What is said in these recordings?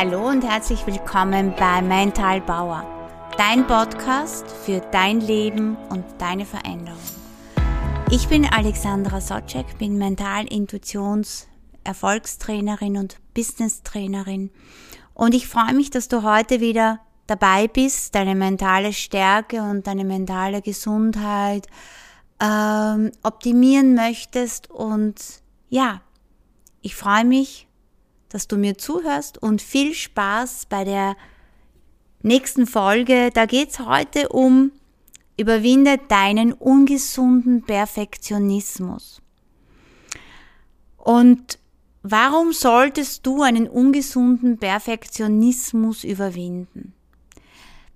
Hallo und herzlich willkommen bei Mental Bauer, dein Podcast für dein Leben und deine Veränderung. Ich bin Alexandra Socek, bin Mental-Intuitions- Erfolgstrainerin und Business-Trainerin und ich freue mich, dass du heute wieder dabei bist, deine mentale Stärke und deine mentale Gesundheit ähm, optimieren möchtest und ja, ich freue mich, dass du mir zuhörst und viel Spaß bei der nächsten Folge. Da geht es heute um Überwinde deinen ungesunden Perfektionismus. Und warum solltest du einen ungesunden Perfektionismus überwinden?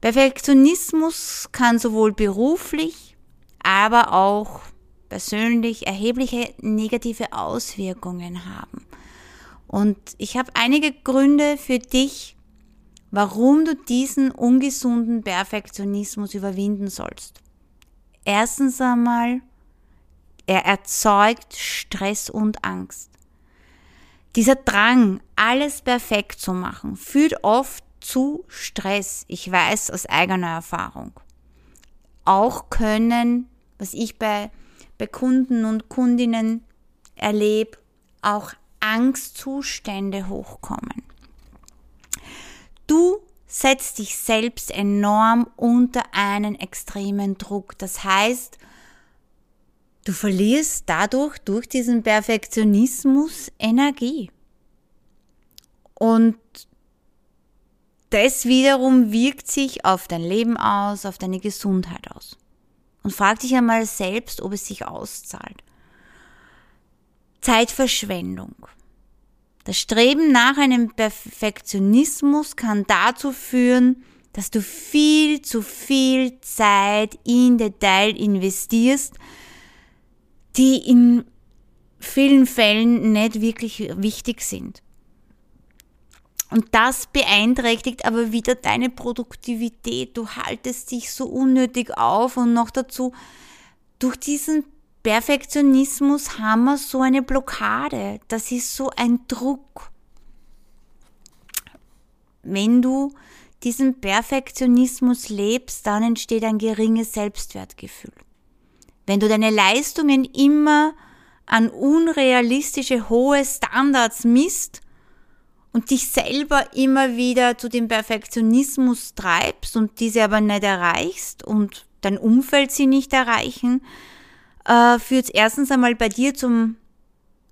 Perfektionismus kann sowohl beruflich, aber auch persönlich erhebliche negative Auswirkungen haben. Und ich habe einige Gründe für dich, warum du diesen ungesunden Perfektionismus überwinden sollst. Erstens einmal, er erzeugt Stress und Angst. Dieser Drang, alles perfekt zu machen, führt oft zu Stress. Ich weiß aus eigener Erfahrung. Auch können, was ich bei, bei Kunden und Kundinnen erlebe, auch Angstzustände hochkommen. Du setzt dich selbst enorm unter einen extremen Druck. Das heißt, du verlierst dadurch durch diesen Perfektionismus Energie. Und das wiederum wirkt sich auf dein Leben aus, auf deine Gesundheit aus. Und frag dich einmal selbst, ob es sich auszahlt. Zeitverschwendung. Das Streben nach einem Perfektionismus kann dazu führen, dass du viel zu viel Zeit in Detail investierst, die in vielen Fällen nicht wirklich wichtig sind. Und das beeinträchtigt aber wieder deine Produktivität. Du haltest dich so unnötig auf und noch dazu durch diesen Perfektionismus haben wir so eine Blockade. Das ist so ein Druck. Wenn du diesen Perfektionismus lebst, dann entsteht ein geringes Selbstwertgefühl. Wenn du deine Leistungen immer an unrealistische hohe Standards misst und dich selber immer wieder zu dem Perfektionismus treibst und diese aber nicht erreichst und dein Umfeld sie nicht erreichen, äh, führt es erstens einmal bei dir zum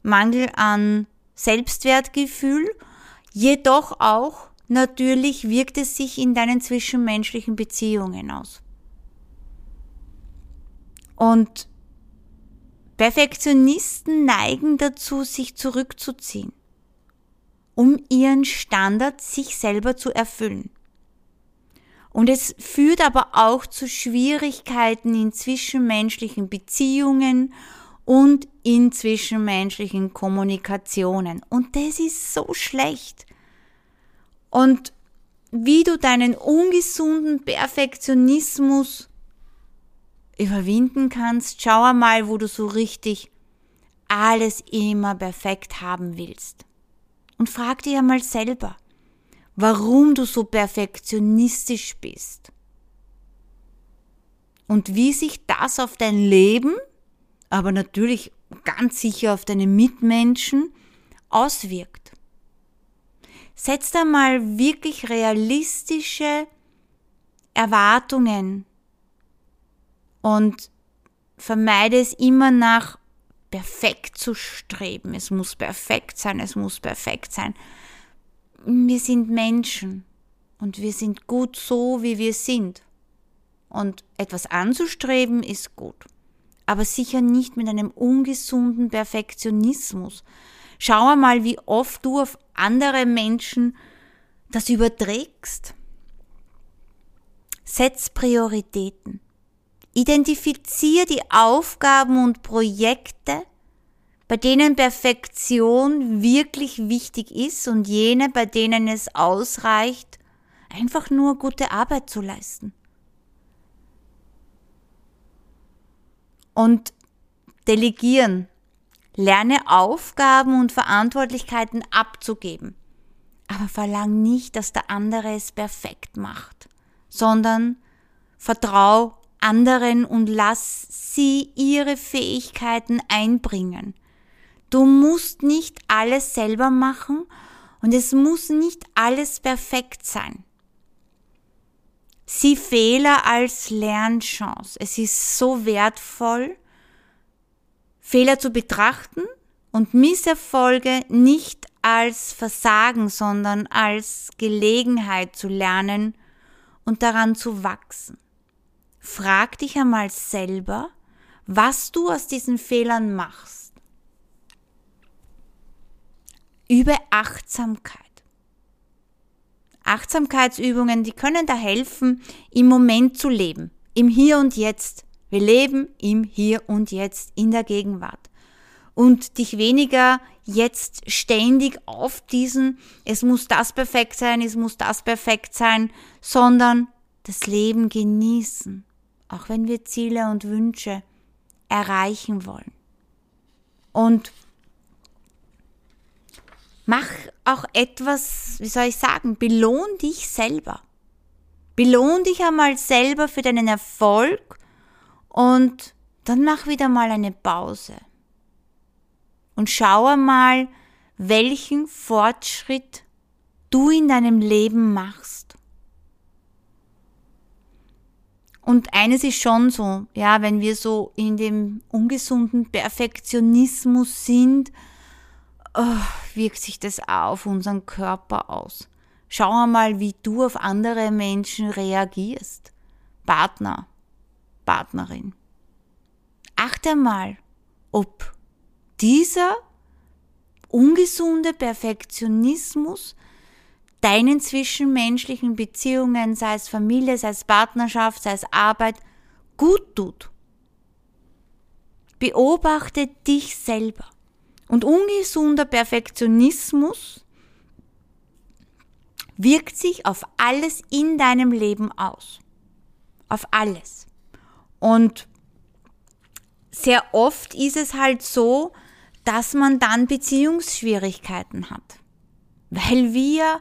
Mangel an Selbstwertgefühl, jedoch auch natürlich wirkt es sich in deinen zwischenmenschlichen Beziehungen aus. Und Perfektionisten neigen dazu, sich zurückzuziehen, um ihren Standard sich selber zu erfüllen. Und es führt aber auch zu Schwierigkeiten in zwischenmenschlichen Beziehungen und in zwischenmenschlichen Kommunikationen. Und das ist so schlecht. Und wie du deinen ungesunden Perfektionismus überwinden kannst, schau einmal, wo du so richtig alles immer perfekt haben willst. Und frag dich einmal selber, warum du so perfektionistisch bist. Und wie sich das auf dein Leben, aber natürlich ganz sicher auf deine Mitmenschen auswirkt. Setz da mal wirklich realistische Erwartungen und vermeide es immer nach perfekt zu streben. Es muss perfekt sein, es muss perfekt sein wir sind Menschen und wir sind gut so, wie wir sind. Und etwas anzustreben ist gut, aber sicher nicht mit einem ungesunden Perfektionismus. Schau mal, wie oft du auf andere Menschen das überträgst. Setz Prioritäten. Identifizier die Aufgaben und Projekte, bei denen Perfektion wirklich wichtig ist und jene, bei denen es ausreicht, einfach nur gute Arbeit zu leisten. Und delegieren. Lerne Aufgaben und Verantwortlichkeiten abzugeben. aber verlang nicht, dass der andere es perfekt macht, sondern vertrau anderen und lass sie ihre Fähigkeiten einbringen. Du musst nicht alles selber machen und es muss nicht alles perfekt sein. Sieh Fehler als Lernchance. Es ist so wertvoll, Fehler zu betrachten und Misserfolge nicht als Versagen, sondern als Gelegenheit zu lernen und daran zu wachsen. Frag dich einmal selber, was du aus diesen Fehlern machst. Übe Achtsamkeit. Achtsamkeitsübungen, die können da helfen, im Moment zu leben, im Hier und Jetzt. Wir leben im Hier und Jetzt, in der Gegenwart und dich weniger jetzt ständig auf diesen, es muss das perfekt sein, es muss das perfekt sein, sondern das Leben genießen, auch wenn wir Ziele und Wünsche erreichen wollen. Und mach auch etwas, wie soll ich sagen, belohn dich selber. Belohn dich einmal selber für deinen Erfolg und dann mach wieder mal eine Pause und schaue mal, welchen Fortschritt du in deinem Leben machst. Und eines ist schon so, ja, wenn wir so in dem ungesunden Perfektionismus sind, wirkt sich das auf unseren Körper aus. Schau mal, wie du auf andere Menschen reagierst. Partner, Partnerin. Achte mal, ob dieser ungesunde Perfektionismus deinen zwischenmenschlichen Beziehungen, sei es Familie, sei es Partnerschaft, sei es Arbeit, gut tut. Beobachte dich selber. Und ungesunder Perfektionismus wirkt sich auf alles in deinem Leben aus. Auf alles. Und sehr oft ist es halt so, dass man dann Beziehungsschwierigkeiten hat, weil wir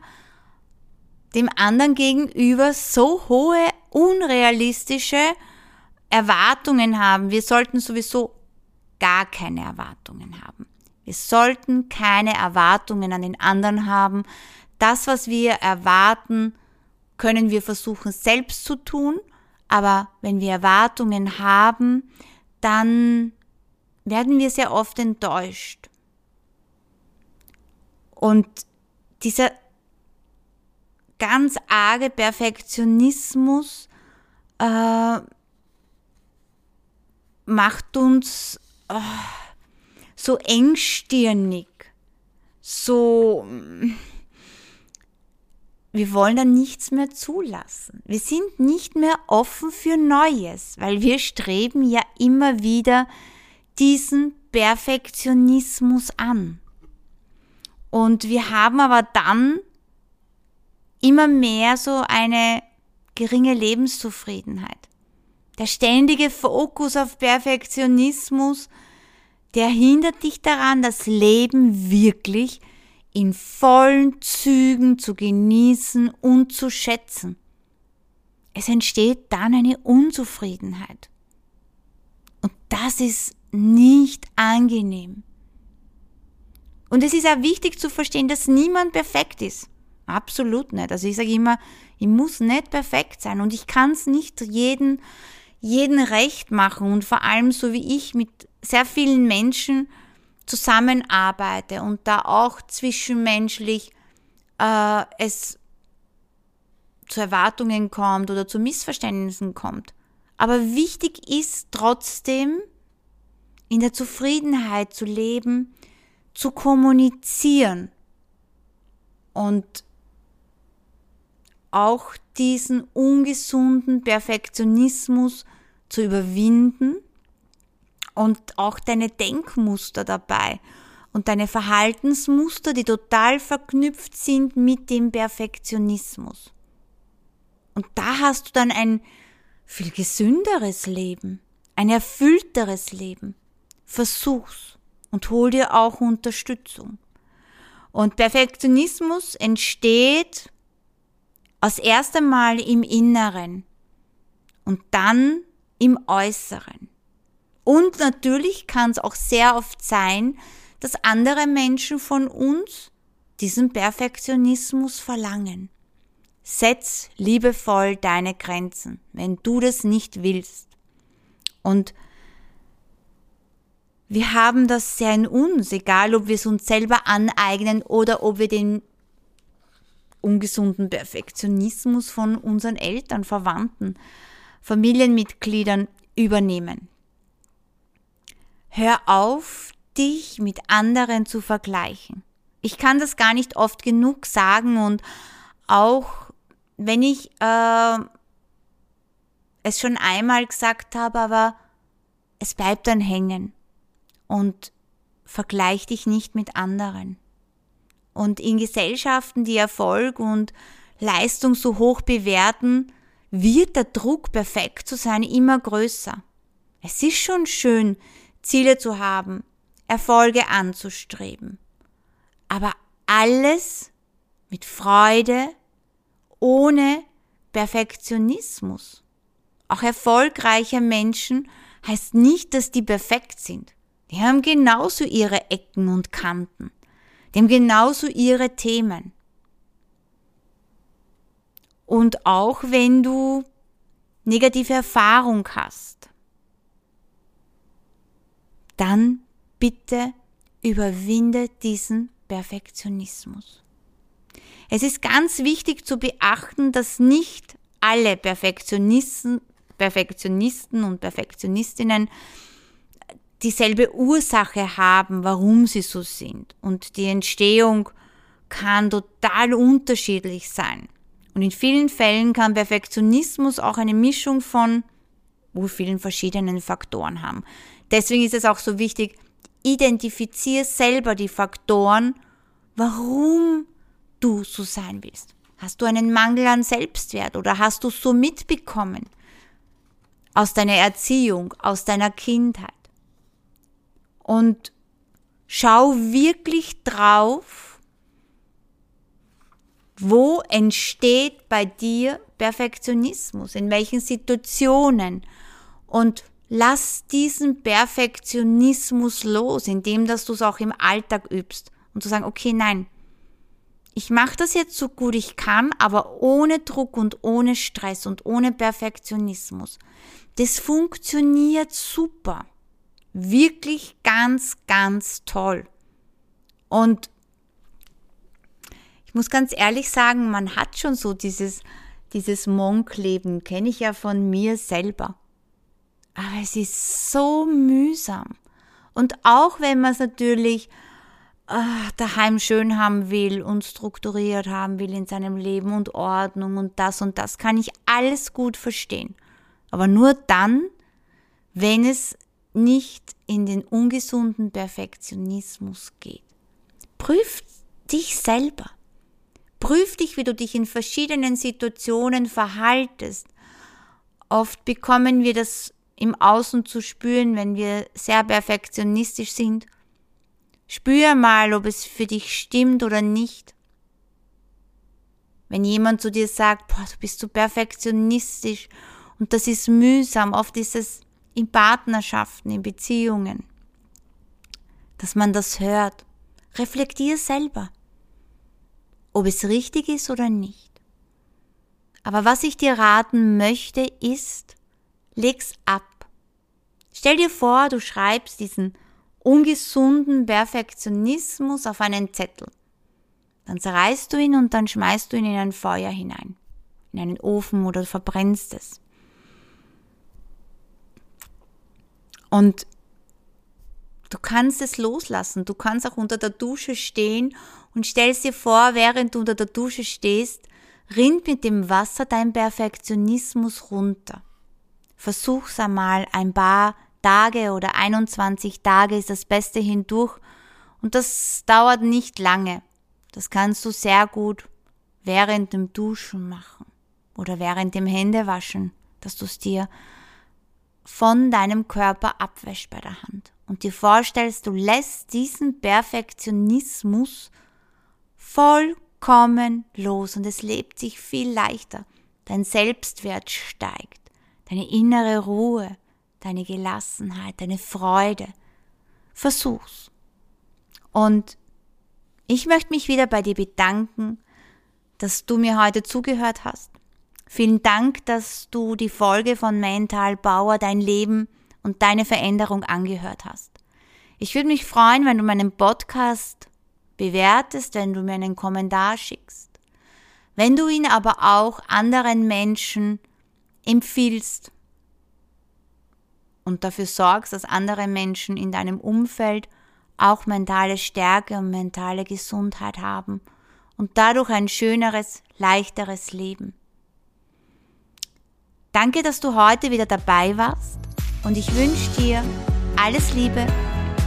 dem anderen gegenüber so hohe unrealistische Erwartungen haben. Wir sollten sowieso gar keine Erwartungen haben. Wir sollten keine Erwartungen an den anderen haben. Das, was wir erwarten, können wir versuchen selbst zu tun, aber wenn wir Erwartungen haben, dann werden wir sehr oft enttäuscht. Und dieser ganz arge Perfektionismus äh, macht uns äh, so engstirnig, so wir wollen dann nichts mehr zulassen. Wir sind nicht mehr offen für Neues, weil wir streben ja immer wieder diesen Perfektionismus an. Und wir haben aber dann immer mehr so eine geringe Lebenszufriedenheit. Der ständige Fokus auf Perfektionismus, der hindert dich daran, das Leben wirklich in vollen Zügen zu genießen und zu schätzen. Es entsteht dann eine Unzufriedenheit. Und das ist nicht angenehm. Und es ist auch wichtig zu verstehen, dass niemand perfekt ist. Absolut nicht. Also ich sage immer, ich muss nicht perfekt sein und ich kann es nicht jeden, jeden recht machen und vor allem so wie ich mit sehr vielen Menschen zusammenarbeite und da auch zwischenmenschlich äh, es zu Erwartungen kommt oder zu Missverständnissen kommt. Aber wichtig ist trotzdem, in der Zufriedenheit zu leben, zu kommunizieren und auch diesen ungesunden Perfektionismus zu überwinden und auch deine Denkmuster dabei und deine Verhaltensmuster, die total verknüpft sind mit dem Perfektionismus. Und da hast du dann ein viel gesünderes Leben, ein erfüllteres Leben. Versuch's und hol dir auch Unterstützung. Und Perfektionismus entsteht aus erst Mal im Inneren und dann im Äußeren. Und natürlich kann es auch sehr oft sein, dass andere Menschen von uns diesen Perfektionismus verlangen. Setz liebevoll deine Grenzen, wenn du das nicht willst. Und wir haben das sehr in uns, egal ob wir es uns selber aneignen oder ob wir den ungesunden Perfektionismus von unseren Eltern, Verwandten, Familienmitgliedern übernehmen. Hör auf, dich mit anderen zu vergleichen. Ich kann das gar nicht oft genug sagen und auch wenn ich äh, es schon einmal gesagt habe, aber es bleibt dann hängen und vergleich dich nicht mit anderen. Und in Gesellschaften, die Erfolg und Leistung so hoch bewerten, wird der Druck, perfekt zu sein, immer größer. Es ist schon schön, Ziele zu haben, Erfolge anzustreben. Aber alles mit Freude, ohne Perfektionismus. Auch erfolgreiche Menschen heißt nicht, dass die perfekt sind. Die haben genauso ihre Ecken und Kanten. Die haben genauso ihre Themen. Und auch wenn du negative Erfahrung hast, dann bitte überwinde diesen Perfektionismus. Es ist ganz wichtig zu beachten, dass nicht alle Perfektionisten, Perfektionisten und Perfektionistinnen dieselbe Ursache haben, warum sie so sind. Und die Entstehung kann total unterschiedlich sein. Und in vielen Fällen kann Perfektionismus auch eine Mischung von vielen verschiedenen Faktoren haben. Deswegen ist es auch so wichtig, identifiziere selber die Faktoren, warum du so sein willst. Hast du einen Mangel an Selbstwert oder hast du so mitbekommen aus deiner Erziehung, aus deiner Kindheit? Und schau wirklich drauf, wo entsteht bei dir Perfektionismus, in welchen Situationen und lass diesen Perfektionismus los, indem dass du es auch im Alltag übst und zu sagen, okay, nein, ich mache das jetzt so gut ich kann, aber ohne Druck und ohne Stress und ohne Perfektionismus. Das funktioniert super wirklich ganz, ganz toll. Und ich muss ganz ehrlich sagen, man hat schon so dieses, dieses Monkleben, kenne ich ja von mir selber. Aber es ist so mühsam. Und auch wenn man es natürlich äh, daheim schön haben will und strukturiert haben will in seinem Leben und Ordnung und das und das, kann ich alles gut verstehen. Aber nur dann, wenn es nicht in den ungesunden Perfektionismus geht. Prüf dich selber. Prüf dich, wie du dich in verschiedenen Situationen verhaltest. Oft bekommen wir das im Außen zu spüren, wenn wir sehr perfektionistisch sind. Spür mal, ob es für dich stimmt oder nicht. Wenn jemand zu dir sagt, boah, du bist so perfektionistisch und das ist mühsam, oft ist es in Partnerschaften, in Beziehungen, dass man das hört. Reflektier selber, ob es richtig ist oder nicht. Aber was ich dir raten möchte, ist, leg's ab. Stell dir vor, du schreibst diesen ungesunden Perfektionismus auf einen Zettel. Dann zerreißt du ihn und dann schmeißt du ihn in ein Feuer hinein, in einen Ofen oder verbrennst es. Und du kannst es loslassen. Du kannst auch unter der Dusche stehen und stellst dir vor, während du unter der Dusche stehst, rinnt mit dem Wasser dein Perfektionismus runter. Versuch's einmal ein paar Tage oder 21 Tage ist das Beste hindurch und das dauert nicht lange. Das kannst du sehr gut während dem Duschen machen oder während dem Händewaschen, dass du es dir von deinem Körper abwäscht bei der Hand und dir vorstellst, du lässt diesen Perfektionismus vollkommen los und es lebt sich viel leichter. Dein Selbstwert steigt, deine innere Ruhe, deine Gelassenheit, deine Freude. Versuch's. Und ich möchte mich wieder bei dir bedanken, dass du mir heute zugehört hast. Vielen Dank, dass du die Folge von Mental Bauer dein Leben und deine Veränderung angehört hast. Ich würde mich freuen, wenn du meinen Podcast bewertest, wenn du mir einen Kommentar schickst, wenn du ihn aber auch anderen Menschen empfiehlst und dafür sorgst, dass andere Menschen in deinem Umfeld auch mentale Stärke und mentale Gesundheit haben und dadurch ein schöneres, leichteres Leben. Danke, dass du heute wieder dabei warst und ich wünsche dir alles Liebe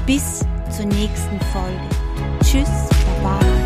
bis zur nächsten Folge. Tschüss, Baba.